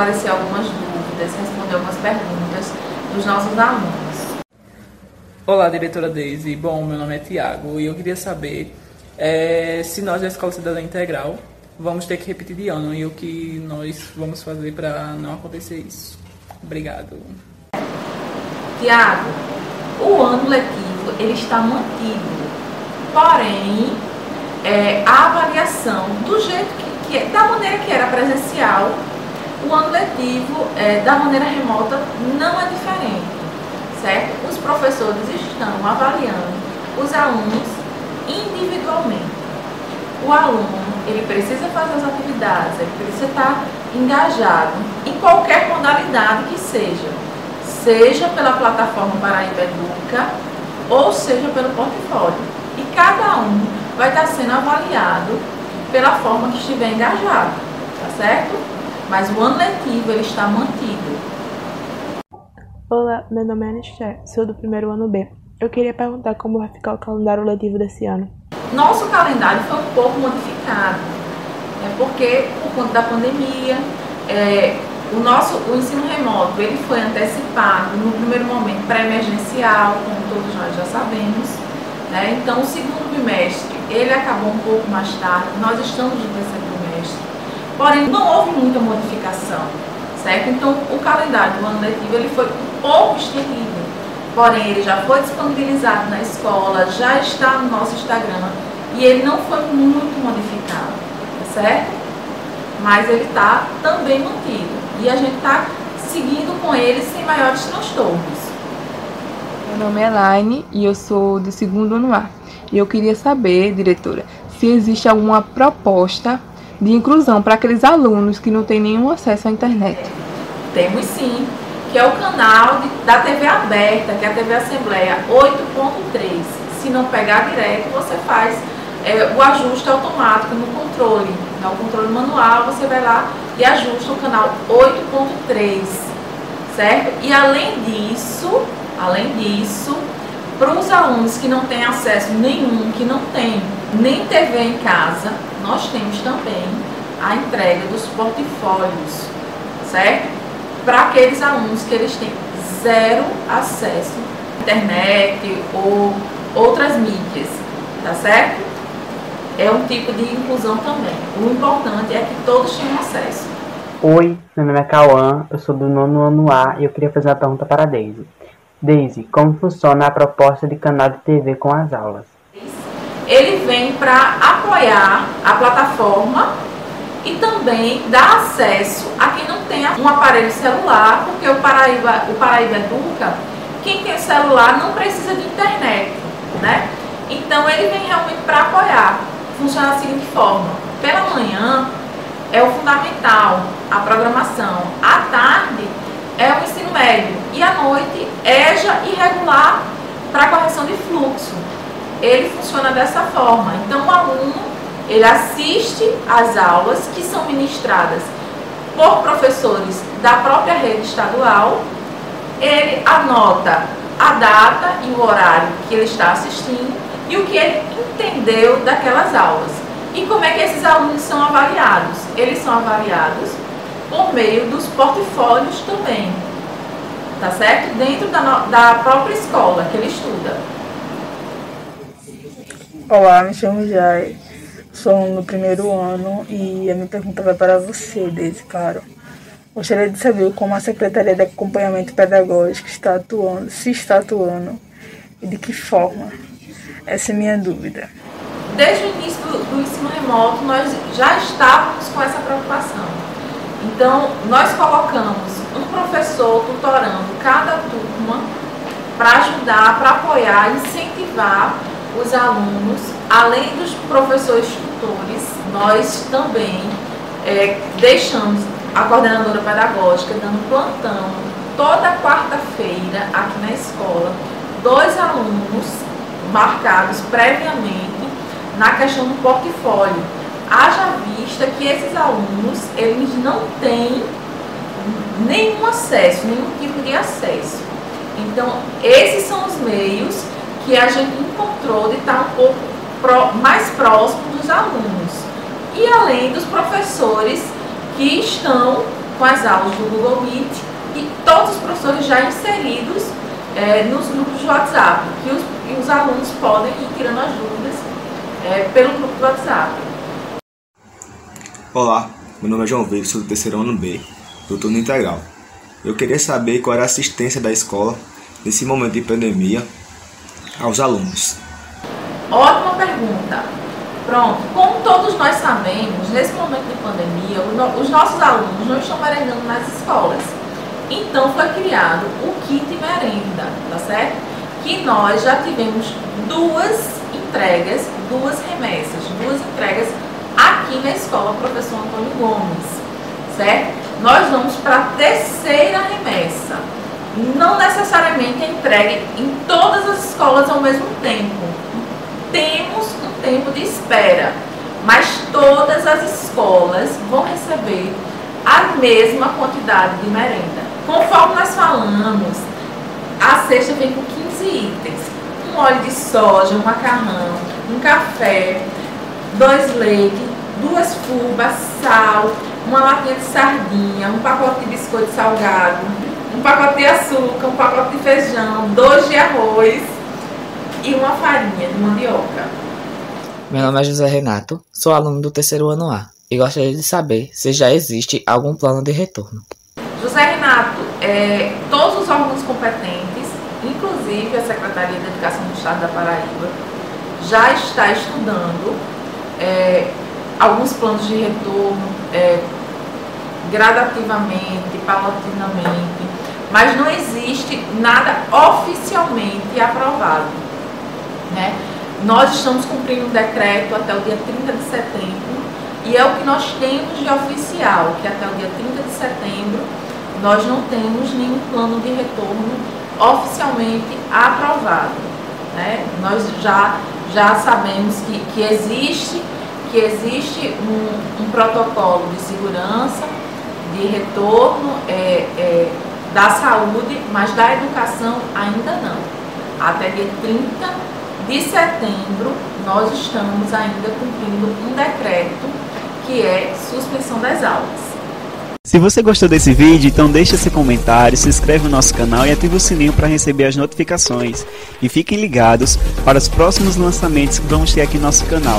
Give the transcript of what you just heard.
esclarecer algumas dúvidas, responder algumas perguntas dos nossos alunos. Olá, diretora Deise. Bom, meu nome é Tiago e eu queria saber é, se nós da Escola Cidadã Integral vamos ter que repetir de ano e o que nós vamos fazer para não acontecer isso. Obrigado. Tiago, o ano letivo ele está mantido, porém é, a avaliação do jeito que, que é, da maneira que era presencial, o ano letivo é, da maneira remota não é diferente, certo? Os professores estão avaliando os alunos individualmente. O aluno ele precisa fazer as atividades, ele precisa estar engajado em qualquer modalidade que seja seja pela plataforma Paraíba Educa ou seja pelo portfólio. E cada um vai estar sendo avaliado pela forma que estiver engajado, tá certo? Mas o ano letivo ele está mantido. Olá, meu nome é Anisté, sou do primeiro ano B. Eu queria perguntar como vai ficar o calendário letivo desse ano. Nosso calendário foi um pouco modificado, né, porque por conta da pandemia, é, o nosso o ensino remoto ele foi antecipado no primeiro momento pré-emergencial, como todos nós já sabemos. Né? Então, o segundo bimestre ele acabou um pouco mais tarde, nós estamos no terceiro. Porém, não houve muita modificação, certo? Então, o calendário do ano letivo ele foi um pouco estendido. Porém, ele já foi disponibilizado na escola, já está no nosso Instagram e ele não foi muito modificado, certo? Mas ele está também mantido e a gente está seguindo com ele sem maiores transtornos. Meu nome é Laine e eu sou do segundo ano A. E eu queria saber, diretora, se existe alguma proposta de inclusão para aqueles alunos que não têm nenhum acesso à internet. Temos sim, que é o canal de, da TV aberta, que é a TV Assembleia 8.3. Se não pegar direto, você faz é, o ajuste automático no controle, no né? controle manual, você vai lá e ajusta o canal 8.3, certo? E além disso, além disso, para os alunos que não têm acesso nenhum, que não tem nem TV em casa, nós temos também a entrega dos portfólios, certo? Para aqueles alunos que eles têm zero acesso à internet ou outras mídias, tá certo? é um tipo de inclusão também. O importante é que todos tenham acesso. Oi, meu nome é Cauã, eu sou do nono ano A e eu queria fazer uma pergunta para a Daisy. Daisy, como funciona a proposta de canal de TV com as aulas? Ele vem para apoiar a plataforma e também dar acesso a quem não tem um aparelho celular, porque o Paraíba, o Paraíba Educa, quem tem celular não precisa de internet, né? Então ele vem realmente para apoiar funciona da seguinte forma: pela manhã é o fundamental, a programação, à tarde é o ensino médio e à noite EJA irregular para correção de fluxo. Ele funciona dessa forma. Então o aluno ele assiste às aulas que são ministradas por professores da própria rede estadual, ele anota a data e o horário que ele está assistindo e o que ele entendeu daquelas aulas. E como é que esses alunos são avaliados? Eles são avaliados por meio dos portfólios também, tá certo? Dentro da, da própria escola que ele estuda. Olá, me chamo Jai, sou no primeiro ano e a minha pergunta vai para você, desde claro. Gostaria de saber como a Secretaria de Acompanhamento Pedagógico está atuando, se está atuando e de que forma. Essa é a minha dúvida. Desde o início do, do ensino remoto, nós já estávamos com essa preocupação. Então, nós colocamos um professor tutorando cada turma para ajudar, para apoiar, incentivar os alunos, além dos professores tutores, nós também é, deixamos a coordenadora pedagógica dando plantão toda quarta-feira aqui na escola, dois alunos marcados previamente na questão do portfólio. Haja vista que esses alunos, eles não têm nenhum acesso, nenhum tipo de acesso. Então, esses são os meios que a gente encontrou de estar um pouco pro, mais próximo dos alunos. E além dos professores que estão com as aulas do Google Meet e todos os professores já inseridos é, nos grupos de WhatsApp, que os, que os alunos podem ir tirando as dúvidas é, pelo grupo do WhatsApp. Olá, meu nome é João Vitor, sou do terceiro ano B, do turno integral. Eu queria saber qual era a assistência da escola nesse momento de pandemia aos alunos. Ótima pergunta. Pronto, como todos nós sabemos, nesse momento de pandemia, os nossos alunos não estão merendando nas escolas. Então foi criado o kit merenda, tá certo? Que nós já tivemos duas entregas, duas remessas, duas entregas aqui na escola Professor Antônio Gomes, certo? Nós vamos para a terceira remessa. Não necessariamente é entregue em todas as escolas ao mesmo tempo. Temos um tempo de espera, mas todas as escolas vão receber a mesma quantidade de merenda. Conforme nós falamos, a cesta vem com 15 itens. Um óleo de soja, um macarrão, um café, dois leites, duas fubas, sal, uma latinha de sardinha, um pacote de biscoito salgado, um pacote de açúcar, um pacote de feijão, dois de arroz e uma farinha de mandioca. Meu nome é José Renato, sou aluno do terceiro ano A e gostaria de saber se já existe algum plano de retorno. José Renato, é, todos os órgãos competentes, inclusive a Secretaria de Educação do Estado da Paraíba, já está estudando é, alguns planos de retorno é, gradativamente, paulatinamente, mas não existe nada oficialmente aprovado. Né? Nós estamos cumprindo um decreto até o dia 30 de setembro e é o que nós temos de oficial, que até o dia 30 de setembro nós não temos nenhum plano de retorno oficialmente aprovado. Né? Nós já, já sabemos que, que existe que existe um, um protocolo de segurança, de retorno é, é, da saúde, mas da educação ainda não. Até dia 30 de setembro, nós estamos ainda cumprindo um decreto que é suspensão das aulas. Se você gostou desse vídeo, então deixe seu comentário, se inscreve no nosso canal e ative o sininho para receber as notificações. E fiquem ligados para os próximos lançamentos que vamos ter aqui no nosso canal.